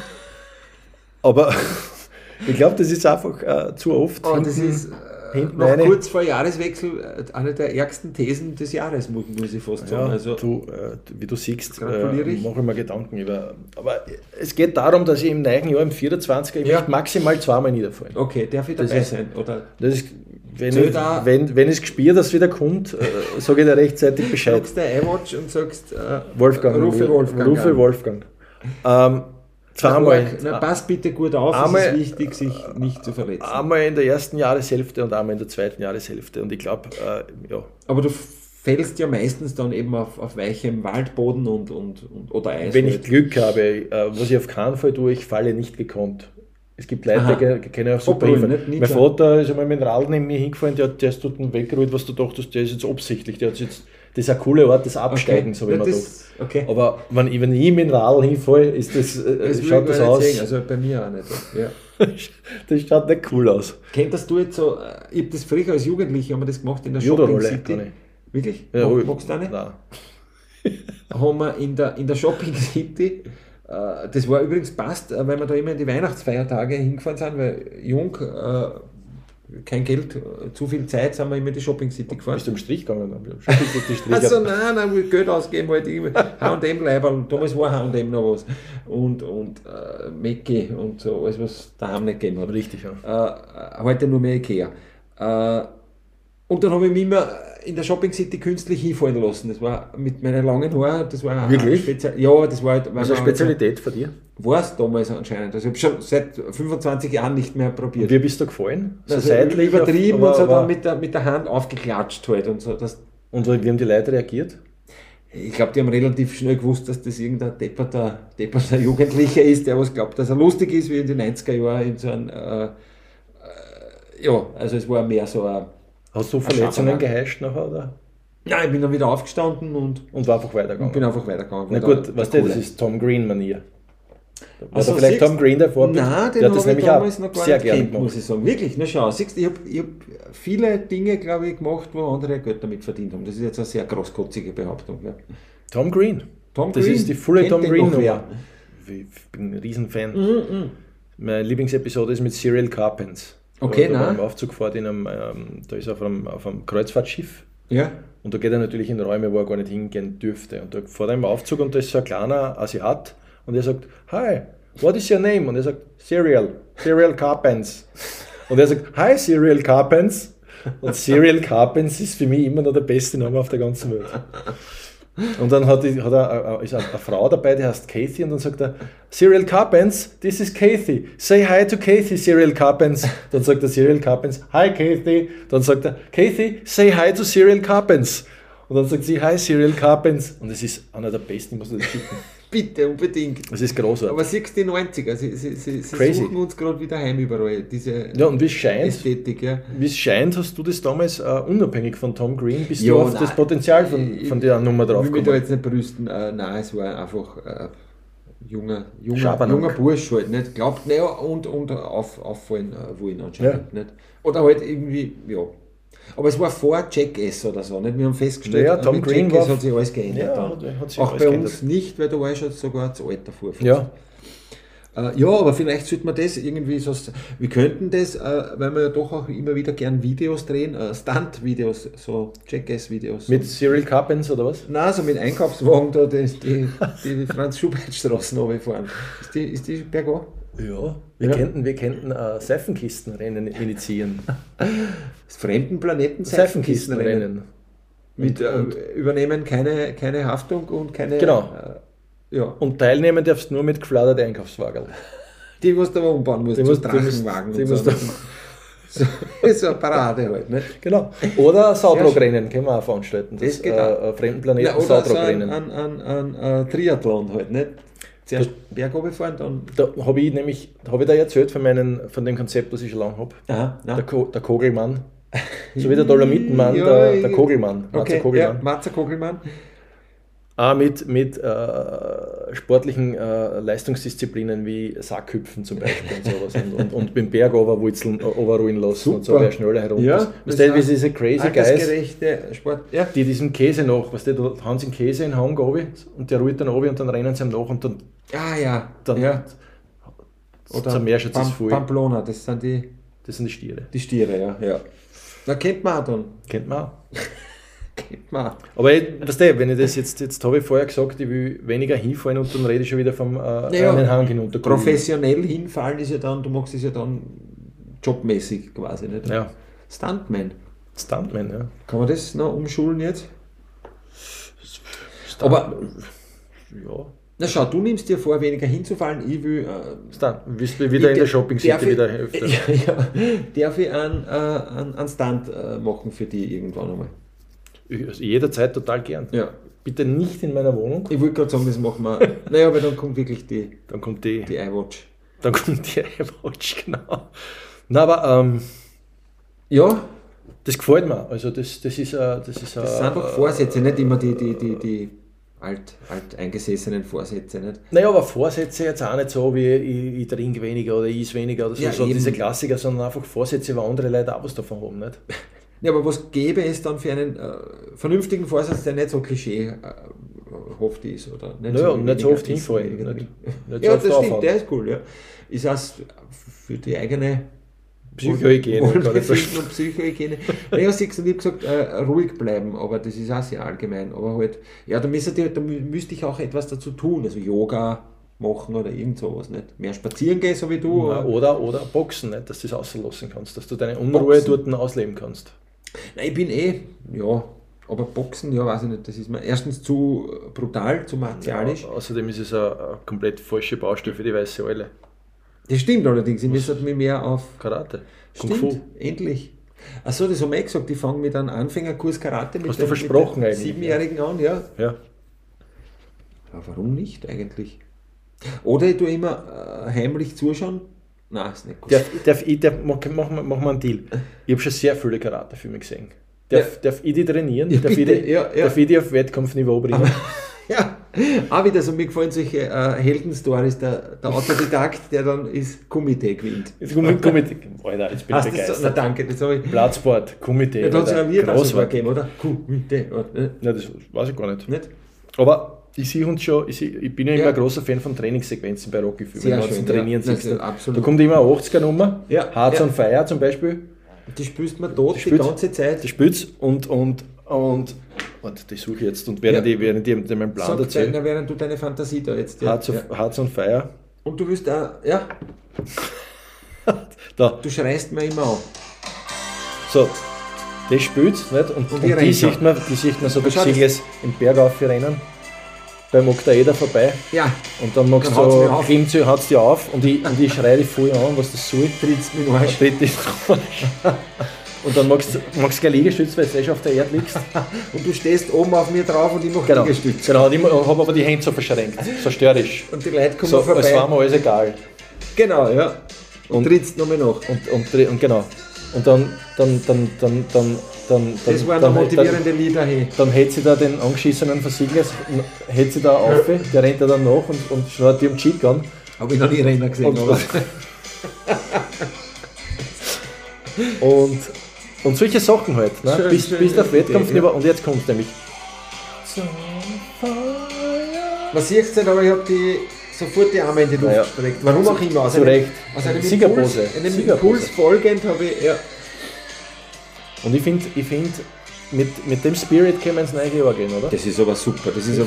Aber ich glaube, das ist einfach äh, zu oft.
Oh, das ist
hinten
noch
eine-
kurz vor Jahreswechsel äh, eine der ärgsten Thesen des Jahres, muss, ich fast sagen.
Ja,
also,
du, äh, wie du siehst, äh,
ich.
mache ich mir Gedanken über. Aber es geht darum, dass ich im neuen Jahr, im 24er, ich
Ja.
maximal zweimal niederfallen.
okay, darf ich
Das
dabei
ist-
sein? Oder
Das ist, wenn,
Soll
ich, wenn, wenn ich gespürt, dass es wieder kommt, äh, sage ich dir rechtzeitig Bescheid.
sagst der iWatch und sagst, äh,
Wolfgang.
rufe Wolfgang.
Rufe
an.
Wolfgang. Ähm, zweimal.
Na, pass bitte gut auf,
Einmal-
es ist wichtig, sich nicht zu verletzen.
Einmal in der ersten Jahreshälfte und einmal in der zweiten Jahreshälfte. Und ich glaube, äh, ja,
Aber du fällst ja meistens dann eben auf, auf weichem Waldboden und, und, und oder Eis.
wenn ich. Glück habe, äh, was ich auf keinen Fall tue, ich falle nicht gekonnt. Es gibt Leute, die können auch super
Obrollen,
hinfahren.
nicht?
Mein. Vater ist einmal mit dem Rad neben mir hingefallen, der, der ist dort weggerollt, was du dachtest, der ist jetzt absichtlich. Der hat jetzt, das ist ein cooler Ort des Absteigens, habe ich
Ja,
mir
das, okay.
Aber wenn ich, wenn ich mit dem Rad hinfalle, ist das, äh,
Das will
schaut das aus.
sehen, Also bei mir auch nicht. Ja.
das schaut nicht cool aus.
Könntest du jetzt so, äh, ich habe das früher als Jugendlicher, haben wir das gemacht in der Shopping City. Wirklich?
Ja,
Mag, magst du auch nicht?
Nein.
haben wir in der, in der Shopping City, äh, das war übrigens passt, äh, weil wir da immer in die Weihnachtsfeiertage hingefahren sind, weil jung, äh, kein Geld, zu viel Zeit, sind wir immer in die Shopping City gefahren.
Bist du im Strich gegangen? Strich
Also nein, nein, will Geld ausgeben, halt irgendwie H&M-Leiberl, damals war H&M noch was und, und äh, Mecki und so, alles was daheim nicht gegeben hat.
Richtig, ja.
Äh, heute nur mehr Ikea. Äh, und dann habe ich mich immer in der Shopping City künstlich hinfallen lassen. Das war mit meinen langen Haaren, das war
Wirklich?
Spezial. Ja, das war halt,
ist eine Spezialität von dir?
war es damals anscheinend. Also ich habe schon seit 25 Jahren nicht mehr probiert.
Und wie bist du gefallen? So
also
seitlich?
übertrieben
aber-
und so
aber-
dann mit der, mit der Hand aufgeklatscht halt und so. Das,
Und wie haben die Leute reagiert?
ich glaube, die haben relativ schnell gewusst, dass das irgendein depperter, depperter Jugendlicher ist, der was glaubt, dass er lustig ist, wie in den 90er Jahren in so einem, äh, äh, ja, also es war mehr so ein,
Hast du Verletzungen geheischt nachher? Oder?
ja, ich bin dann wieder aufgestanden und,
Und war einfach weitergegangen?
und bin einfach weitergegangen.
Na gut,
der
du, das ist Tom Green-Manier. War
Ach so,
da vielleicht
siehst-
Tom Green der Vorbild?
Nein, den
der hat das
ich
nämlich auch sehr gerne
kennt,
gemacht.
muss ich sagen. Wirklich, na schau, siehst, ich habe ich hab viele Dinge, glaube ich, gemacht, wo andere Geld damit verdient haben. Das ist jetzt eine sehr großkotzige Behauptung. Ja.
Tom Green.
Tom
Das
Green,
ist die volle Tom Green? Nummer. Ich bin ein Riesenfan.
Mhm,
Meine Lieblingsepisode ist mit Cyril Carpens.
Okay,
da, da war
nein.
im Aufzug fährt in einem, ähm, da ist er auf einem, auf einem Kreuzfahrtschiff
Ja.
und da geht er natürlich in Räume, wo er gar nicht hingehen dürfte. Und da fährt er im Aufzug und da ist so ein kleiner Asiat und er sagt, Hi, what is your name? Und er sagt, Cyril, Cyril Carpens. Und er sagt, Hi, Cyril Carpens. Und Cyril Carpens ist für mich immer noch der beste Name auf der ganzen Welt. Und dann hat, hat er, äh, ist eine, Frau dabei, die heißt Kathy, und dann sagt er, Cyril Carpens, this is Kathy. Say hi to Kathy, Cyril Carpens. Dann sagt der Cyril Carpens, hi Kathy. Dann sagt er, Kathy, say hi to Cyril Carpens. Und dann sagt sie, hi Cyril Carpens. Und es ist einer der besten, muss das schicken.
Bitte, unbedingt.
Das ist großartig.
Aber siehst die 90er, sie, sie, sie, sie
Crazy.
suchen uns gerade wieder heim überall, diese
Ja, und scheint,
Ästhetik. Ja.
wie es scheint, hast du das damals äh, unabhängig von Tom Green, bist
Ja,
du auf
nein.
das Potenzial von, von der Nummer drauf
Ich will mich da jetzt nicht brüsten, äh, nein, es war einfach äh, junger, junger,
Schabernack.
junger Bursch halt, nicht? Glaubt, naja, und, und auf, auffallen wollen anscheinend, nicht? Oder halt irgendwie, ja. Aber es war vor Jackass oder so, nicht? Wir haben festgestellt,
Ja,
äh,
Tom
mit
Green
Jackass hat sich alles geändert.
Ja, sich
Auch
alles
bei
geändert.
uns nicht, weil da war ich schon sogar das Alter vor.
Ja,
Äh, ja, aber vielleicht sollte man das irgendwie so. Wir könnten das, äh, weil wir ja doch auch immer wieder gern Videos drehen, äh, Stunt-Videos, so Jackass-Videos.
mit Cyril Carpens oder was?
Nein, so mit Einkaufswagen da die, die, die Franz-Schubert-Straßen runterfahren. Ist die, ist die bergab?
Ja, wir
Ja.
könnten, wir könnten äh, Seifenkistenrennen initiieren.
Das Fremdenplaneten Seifenkistenrennen. Mit, äh, übernehmen keine, keine Haftung und keine.
Genau.
Äh, ja.
Und teilnehmen darfst du nur mit gefladerten Einkaufswagen.
Die, was du aber umbauen musst,
Die
die
musst-
so
die musst-
Drachenwagen
die
und
musst
so.
du-
so. Ist eine Parade halt, ne?
Genau. Oder Sautrogrennen können wir auch veranstalten.
Das geht auch.
äh, äh, Fremdenplaneten
Ja, oder so ein, ein, ein, ein, ein Triathlon halt, nicht? Zuerst Berg fahren, dann.
Da habe ich nämlich, habe ich da erzählt von, meinen, von dem Konzept, das ich schon lange habe. Der, Ko der Kogelmann. So wie der Dolomitenmann,
Ja,
der, der Kogelmann. Matze
Okay, ja,
Kogelmann.
Matze Kogelmann.
Auch mit, mit äh, sportlichen äh, Leistungsdisziplinen wie Sackhüpfen zum Beispiel und sowas. Und, und, und beim Berg overwurzeln, overruhen lassen und so,
Super.
wer schneller herum
Ja,
ist. Weißt du, wie diese crazy Guys,
Sport. Ja.
die diesen Käse noch, weißt du, da haben sie den Käse in den Hang und der ruht dann runter und dann rennen sie ihm nach und dann,
Ah ja.
dann
ja.
zermerscht es
Pam
voll.
Pamplona, das sind die,
Das sind die Stiere.
die Stiere, ja. ja. Da kennt man auch dann.
Kennt man auch.
Kennt man auch.
Aber ich, weißt du, wenn ich das jetzt, jetzt habe ich vorher gesagt, ich will weniger hinfallen und dann rede ich schon wieder vom äh,
Naja,
einen Hang hinunter.
Professionell hinfallen ist ja dann, du machst es ja dann jobmäßig quasi, nicht?
Ja,
Stuntman.
Stuntman, ja.
Kann man das noch umschulen jetzt?
Stunt-
Aber-
ja.
Na schau, du nimmst dir vor, weniger hinzufallen. Ich will. Äh,
Stunt. Willst du wieder in der Shopping City wieder öfter?
Ja, ja. Darf ich einen, äh, einen, einen Stunt äh, machen für die irgendwann einmal?
Also Jederzeit total gern.
Ja.
Bitte nicht in meiner Wohnung.
Ich wollte gerade sagen, das machen wir. naja, aber dann kommt wirklich die,
Dann kommt die,
die iWatch.
dann kommt die iWatch, genau. Na, aber ähm,
Ja,
das gefällt mir. Also das, das ist, äh, das ist
das
äh,
sind doch Vorsätze, nicht immer die, die, die, die alt, alt eingesessenen Vorsätze. Nicht?
Naja, aber Vorsätze jetzt auch nicht so wie ich, ich trinke weniger oder ich isse weniger oder so,
Ja,
so
eben.
diese Klassiker, sondern einfach Vorsätze, weil andere Leute auch was davon haben. Nicht?
Ja, aber was gäbe es dann für einen äh, vernünftigen Vorsatz, der nicht so klischeehaft ist? Oder nicht
Naja, und nicht so oft hinfallen.
irgendwie?
Nicht, nicht
Ja,
so oft
das stimmt, der ist cool. Ja. Ist auch für die eigene
Psychohygiene,
Wohlbefinden und Psychohygiene. Naja, ich habe gesagt, äh, ruhig bleiben, aber das ist auch sehr allgemein. Aber halt, ja, da müsste, ich- da mü- müsste ich auch etwas dazu tun, also Yoga machen oder irgend sowas, nicht? Mehr spazieren gehen, so wie du.
Ja,
oder-
Oder, Boxen, nicht, dass du das auslassen kannst, dass du deine Unruhe
Boxen.
dort ausleben kannst.
Nein, ich bin eh, ja, aber Boxen, ja, weiß ich nicht, das ist mir erstens zu brutal, zu martialisch.
Ja, außerdem ist es eine, eine komplett falsche Baustelle für die weiße Eule.
Das stimmt allerdings, ich müsste mich mehr auf.
Karate. Kung
Stimmt,
Fu.
endlich. Achso, das haben wir eh gesagt, ich fange mit einem Anfängerkurs Karate mit
Hast du
dem-
versprochen
mit dem
eigentlich,
Siebenjährigen an, ja.
Ja.
Ja, warum nicht eigentlich? Oder ich tue immer äh, heimlich zuschauen. Nein, ist nicht gut.
Darf, darf ich, darf, mach, mach, mach mal einen Deal. Ich habe schon sehr viele Karate-Filme gesehen. Darf, darf ich die trainieren?
Ja,
darf, ich die,
ja, ja.
darf ich die auf Wettkampfniveau bringen?
ja, auch wieder so, mir gefallen solche äh, Heldenstories, der, der Autodidakt, der dann ist Komitee gewinnt.
Komm mit, Alter, jetzt bin ich
Hast du das? Na
begeistert.
danke, das habe ich.
Platzsport, Komitee.
Ja, da hat es ja wir das sogar gegeben, oder? Komitee, oder?
Ja, das weiß ich gar nicht.
Nicht?
Aber ich sehe uns schon, ich, sehe, ich bin ja immer
Ja.
ein großer Fan von Trainingssequenzen bei Rocky-Filmen.
Sehr
wenn du
schön,
Trainieren
ja. ist
Da kommt immer eine 80er-Nummer,
Ja,
Hearts
ja.
on Fire zum Beispiel.
Die spürst man tot die,
spürst-
ganze Zeit.
Die spielt's und, und, und, warte, die suche ich jetzt und während,
Ja.
ich, während ich meinen Plan
Sag,
erzähle.
na, während du deine Fantasie da jetzt. Ja.
Hearts, of,
ja.
Hearts on Fire.
Und du wirst auch, ja,
Da,
du schreist mir immer an.
so, das spielt nicht? Und,
Und
und,
die
sieht man, die sieht man so
das-
Sigles im Berg aufrennen. Beim Oktaeder vorbei.
Ja,
Und dann magst
Dann
du grimmt sie, haut's dir auf und ich, und ich schreie dich voll an, was das soll.
trittst mir in Arsch.
Tritt dich drauf. Und dann magst du gleich Liegestütz, weil du eh schon auf der Erde liegst.
Und du stehst oben auf mir drauf und ich mache
Genau,
Liegestütz.
genau und ich habe aber die Hände so verschränkt, so störrisch.
Und die Leute kommen
So,
vorbei.
es war mir alles egal.
Genau, ja. Und,
Und-
trittst nochmal nach.
Und, und, und genau. Und dann, dann, dann, dann, dann, dann, dann,
Das waren
dann,
noch
dann,
motivierende Lieder. Hey.
dann hält sie da den angeschissenen Versiegler, hält sie da auf, der rennt da dann nach und, und schnurrt die am Cheek an.
Habe ich noch nie Renner gesehen.
Und, und, und solche Sachen halt. Ne?
Schön,
bis,
schön,
bis auf
Idee,
Wettkampfniveau. Und jetzt kommt nämlich.
Man sieht es nicht, aber ich habe die sofort die Arme in die Luft
Naja.
gestreckt. Warum auch immer. Aus
Zu Recht.
Aus einem
Siegerpose.
Impuls, einem
Siegerpose.
Impuls folgend habe ich, ja.
Und ich finde, ich find, mit, mit dem Spirit können wir ins neue Jahr gehen, oder?
Das ist aber super. Das ist.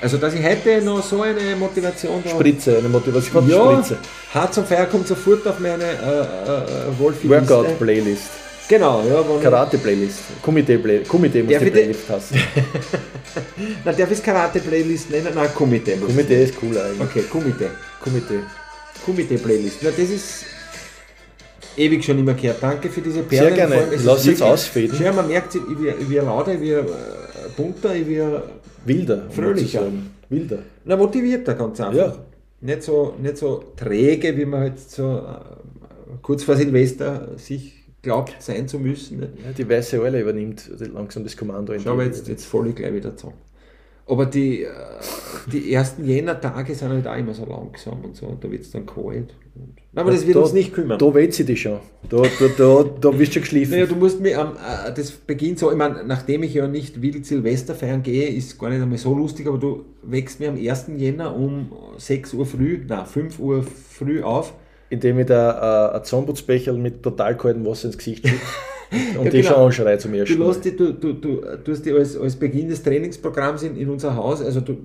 Also, dass ich heute noch so eine Motivation da
Spritze, eine Motivation,
Ja,
Spritze.
Hart zum Feier kommt sofort auf meine äh, äh,
Workout-Playlist,
Genau, ja.
Karate-Playlist, Komitee-Play- Komitee muss die Playlist hassen.
na, darf ich Karate-Playlist nennen? Nein, Komitee.
Komitee ist cool eigentlich.
Okay, Komitee.
Komitee.
Komitee-Playlist. Na, das ist ewig schon immer gehört. Danke für diese
Sehr
Perlen.
gerne.
Vor allem, es
Lass jetzt ausfäden.
Schön, man merkt, ich werde ich lauter, ich werde bunter, ich werde
Wilder. um
Fröhlicher.
sagen. Wilder.
na, motivierter ganz einfach.
Ja.
Nicht, so, nicht so träge, wie man halt so äh, kurz vor Silvester sich glaubt, sein zu müssen.
Ja, die weiße Eule übernimmt langsam das Kommando. in
Schau, jetzt, jetzt voll ich gleich wieder zusammen. Aber die, äh, die ersten Jänner-Tage sind halt auch immer so langsam und so, und da wird es dann kalt. Aber das wird
da,
uns nicht kümmern.
Da weht sie dich schon. Da, da, da, da wirst du schon geschliffen.
Naja, du musst mir, am äh, das beginnt so, ich meine, nachdem ich ja nicht wild Silvester feiern gehe, ist gar nicht einmal so lustig, aber du wächst mir am 1. Jänner um 6 Uhr früh, na 5 Uhr früh auf.
Indem ich da äh, ein Zahnputzbecher mit total kaltem Wasser ins Gesicht schütte und
Ja,
die
genau.
schon anschreit zum
Du,
ersten Mal.
lässt die, du, du, du, du hast dich als, als Beginn des Trainingsprogramms in, in unser Haus, also du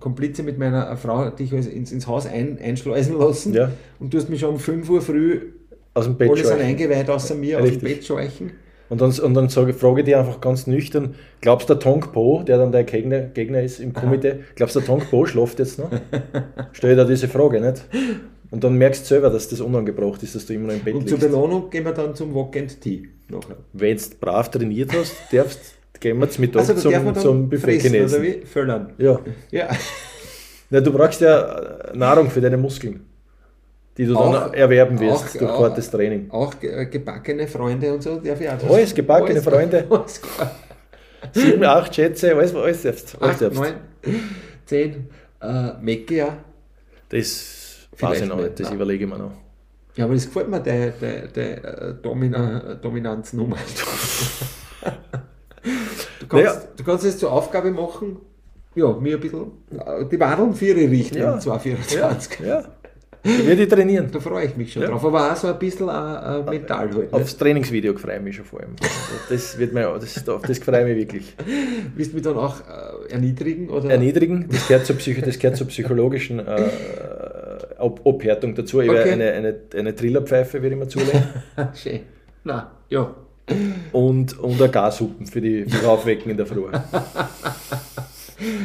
Komplize mit meiner Frau, dich als ins, ins Haus ein, einschleusen lassen
Ja.
und du hast mich schon um 5 Uhr früh
Aus dem Bett
alle sind eingeweiht außer mir aus dem
Richtig.
Bett scheuchen.
Und dann, und dann sage, frage ich dich einfach ganz nüchtern, glaubst du, der Tong Po, der dann der Gegner, Gegner ist im Komitee, glaubst du, der Tong Po schläft jetzt noch? Stell dir diese Frage, nicht? Und dann merkst du selber, dass das unangebracht ist, dass du immer noch im Bett
Und zur
liegst.
Belohnung gehen wir dann zum Walk and Tea.
Wenn du brav trainiert hast, darfst, gehen wir zum Mittag
Also
zum, zum Buffet
fressen, oder
genießen.
wie? Föllern.
Ja.
Ja.
ja, du brauchst ja äh, Nahrung für deine Muskeln, die du
Auch-
dann erwerben wirst
auch-
durch
auch-
hartes Training.
Auch äh, gebackene Freunde und so darf ich auch.
Alles gebackene Freunde.
Alles.
Sieben, acht Schätze, alles, alles darfst. Alles
Acht, neun, zehn. Äh, Mecke, ja.
Das weiß ich noch
nicht,
das überlege ich mir noch.
Ja, aber das gefällt mir, der, der, der äh, Domina, Dominanznummer. du, kannst,
Naja.
du kannst es zur Aufgabe machen, ja, mir ein bisschen äh, die Wadeln ihre richten
Ja.
im 224.
Ja. Ich werde ich trainieren.
Da freue ich mich schon
Ja.
drauf. Aber auch so ein bisschen äh, äh, mental halt.
Aufs Trainingsvideo freue ich mich schon vor allem. Das wird mir, das, das freue ich mich wirklich.
Willst du mich dann auch äh, erniedrigen? Oder?
Erniedrigen, das gehört zur, Psycho, das gehört zur psychologischen äh, Ab Abhärtung dazu. Ich werde
Okay.
eine, eine, eine Trillerpfeife werde ich mir zulegen
Schön. Na, ja.
Und, und ein Gashupen für die für Aufwecken in der Früh.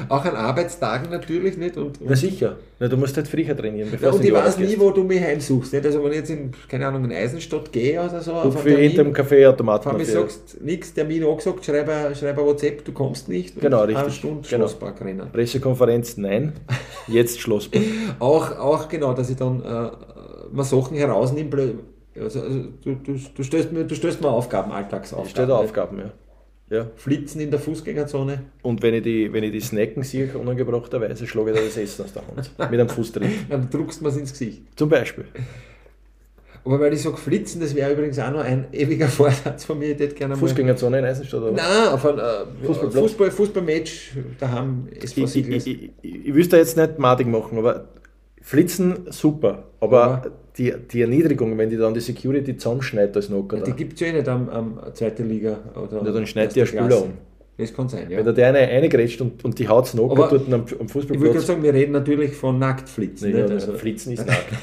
Auch an Arbeitstagen natürlich nicht. Und,
Na sicher. Na, du musst halt früher trainieren,
Ja,
du
und ich weiß nie, wo du mich heimsuchst. Nicht? Also wenn ich jetzt in, keine Ahnung, in Eisenstadt gehe oder so, einen
für hinterm
Termin,
Kaffeeautomaten.
mir
dafür.
sagst, nichts, Termin angesagt, schreibe, schreibe WhatsApp, du kommst nicht.
Genau,
und
richtig.
Eine Stunde
Genau.
Schlosspark rennen.
Pressekonferenz, nein. Jetzt Schlosspark.
Auch, auch genau, dass ich dann äh, mal Sachen herausnehme. Also, also du, du, du, stellst mir, du stellst mir Aufgaben, Alltagsaufgaben.
Steht
nicht?
Aufgaben, ja. ja.
Flitzen in der Fußgängerzone.
Und wenn ich die, wenn ich die snacken sehe, unangebrachterweise, schlage ich da das Essen aus der Hand. Mit einem Fußtritt.
Dann druckst du mir ins Gesicht.
Zum Beispiel.
Aber weil ich sage flitzen, das wäre übrigens auch noch ein ewiger Vorsatz von mir. Ich hätte gerne.
Fußgängerzone in Eisenstadt, oder?
Nein, auf ein äh,
Fußballplatz.
Fußball, Fußballmatch daheim SV
Ich, ich,
Siglis.
ich, ich, ich wüsste jetzt nicht madig machen, aber Flitzen super. Aber
Ja.
Die, die Erniedrigung, wenn die dann die Security zusammenschneidet als Knocker,
Die
da.
gibt es ja eh nicht am, am zweite Liga. Oder
Ja, dann schneidet die ein Spieler um.
Das kann sein, ja.
Wenn da der eine reingrätscht und, und die haut Knocker
Aber
dort am, am
Ich würde
Fußballplatz.
sagen, wir reden natürlich von Nacktflitzen.
Nee, ja,
nicht? Also,
Flitzen ist nackt.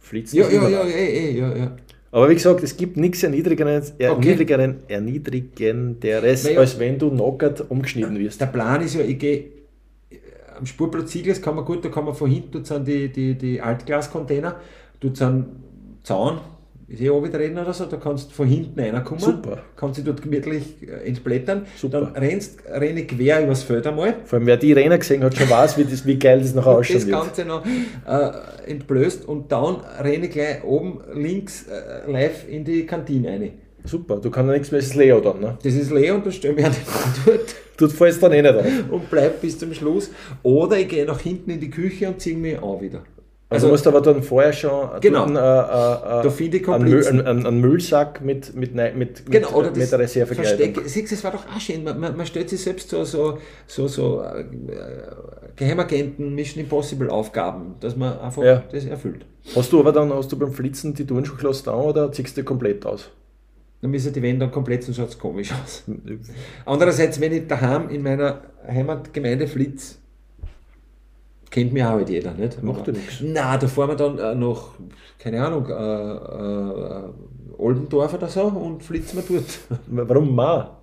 Flitzen
ja,
ist
ja,
immer
ja,
nackt.
eh, eh, ja, ja.
Aber wie gesagt, es gibt nichts Erniedrigenderes,
Okay.
erniedrigeren, erniedrigenderes,
Naja.
als wenn du knockert umgeschnitten wirst.
Der Plan ist ja, ich gehe am Spurplatz Siglis, kann man gut, da kann man von hinten, dort sind die, die, die Altglascontainer, dort sind Zaun, ist eh oben drin oder so, da kannst du von hinten reinkommen,
Super.
kannst dich dort gemütlich äh, entblättern,
Super.
dann rennst, renne quer übers Feld einmal,
Vor allem, wer die Renner gesehen hat, schon weiß, wie, das, wie geil das nachher
und
ausschauen
das. Ganze noch äh, entblößt und dann renne ich gleich oben links äh, live in die Kantine rein.
Super, du kannst ja nichts mehr, das ist Leo dann. Ne?
Das ist leer und da stelle ich mich an dort
Du fällst dann eh nicht auf.
und bleib bis zum Schluss. Oder ich gehe nach hinten in die Küche und ziehe mich an wieder.
Also, du musst aber dann vorher schon
Genau.
dort, äh,
Da
äh,
finde ich
einen, Müll, einen, einen, einen Müllsack mit, mit, nei- mit,
Genau, oder
mit,
das
mit der Reservekleidung.
Versteck, siehst du, es war doch auch schön. Man, man, man stellt sich selbst so, so, so, so äh, Geheimagenten, Mission Impossible Aufgaben, dass man einfach
Ja.
das erfüllt.
Hast du aber dann, hast du beim Flitzen die Turnschuhe gelassen an oder ziehst du die komplett aus?
Dann müssen die Wände dann komplett, sonst schaut es komisch aus. Andererseits, wenn ich daheim in meiner Heimatgemeinde Flitz, kennt mich auch nicht jeder, nicht?
Macht ja nichts.
Nein, da fahren wir dann äh, nach, keine Ahnung, äh, äh, Oldendorf oder so und flitzen wir dort.
Warum ma?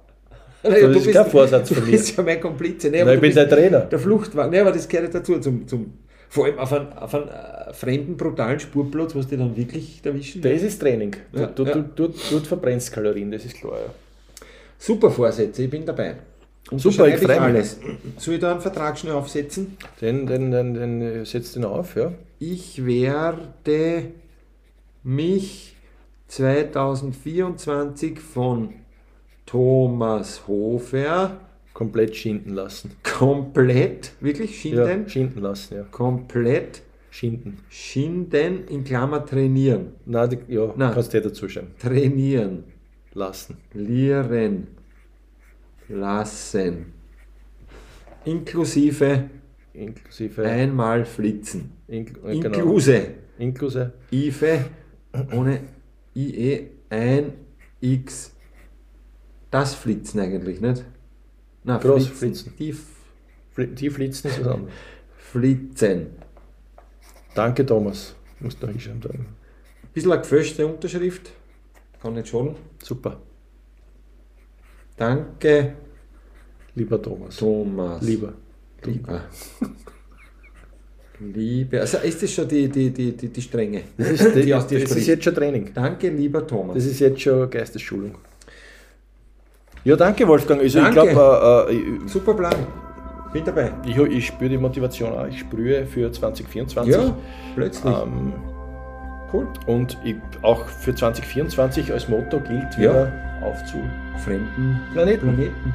Naja,
das ist kein Vorsatz
du
von mir.
bist ja mein Komplize. Nee, aber
ich
du
bin
bist
der Trainer.
Der Fluchtwagen. Nee, aber das gehört ja dazu. Zum, zum, vor allem auf einen, auf einen äh, fremden, brutalen Spurplatz, was die dann wirklich erwischen.
Das ist Training.
Ja,
du,
ja.
du, du, du verbrennst Kalorien, das ist klar. Ja.
Super Vorsätze, ich bin dabei.
Super, ich
Unterschreibe
freu mich.
alles. Soll ich da einen Vertrag schnell aufsetzen?
Den, den, den, den setzt den auf, ja.
Ich werde mich 2024 von Thomas Hofer
Komplett schinden lassen.
komplett, wirklich schinden,
Ja, schinden lassen, ja.
komplett
Schinden.
schinden in Klammer trainieren.
Nein, die, ja,
Nein.
kannst du dir dazu schreiben.
Trainieren,
Lassen.
lieren, lassen. Inklusive
Inklusive.
einmal flitzen.
Inkl äh, genau.
Inklusive.
Inklusive.
IFE ohne IE ein X. Das Flitzen eigentlich, nicht? Na,
Groß flitzen.
Die F-
Fli- Die Flitzen ist was anderes.
Flitzen.
Danke, Thomas. Du noch hinschreiben. dann.
Bisschen eine gefälschte Unterschrift. Kann nicht schaden.
Super.
Danke,
Lieber Thomas.
Thomas.
Lieber.
Lieber. Liebe. Also ist das schon die, die, die, die, die Strenge,
Das ist,
die aus dir
das ist jetzt schon Training.
Danke, lieber Thomas.
Das ist jetzt schon Geistesschulung. Ja, danke, Wolfgang. Also,
Danke.
ich glaube, äh, äh,
Super Plan. Bin dabei.
ich, ich spüre die Motivation auch. Ich sprühe für 2024.
Ja, plötzlich.
Ähm,
cool.
und ich, auch für 2024 als Motto gilt
Ja.
wieder auf zu
Fremden
Planeten.
Planeten.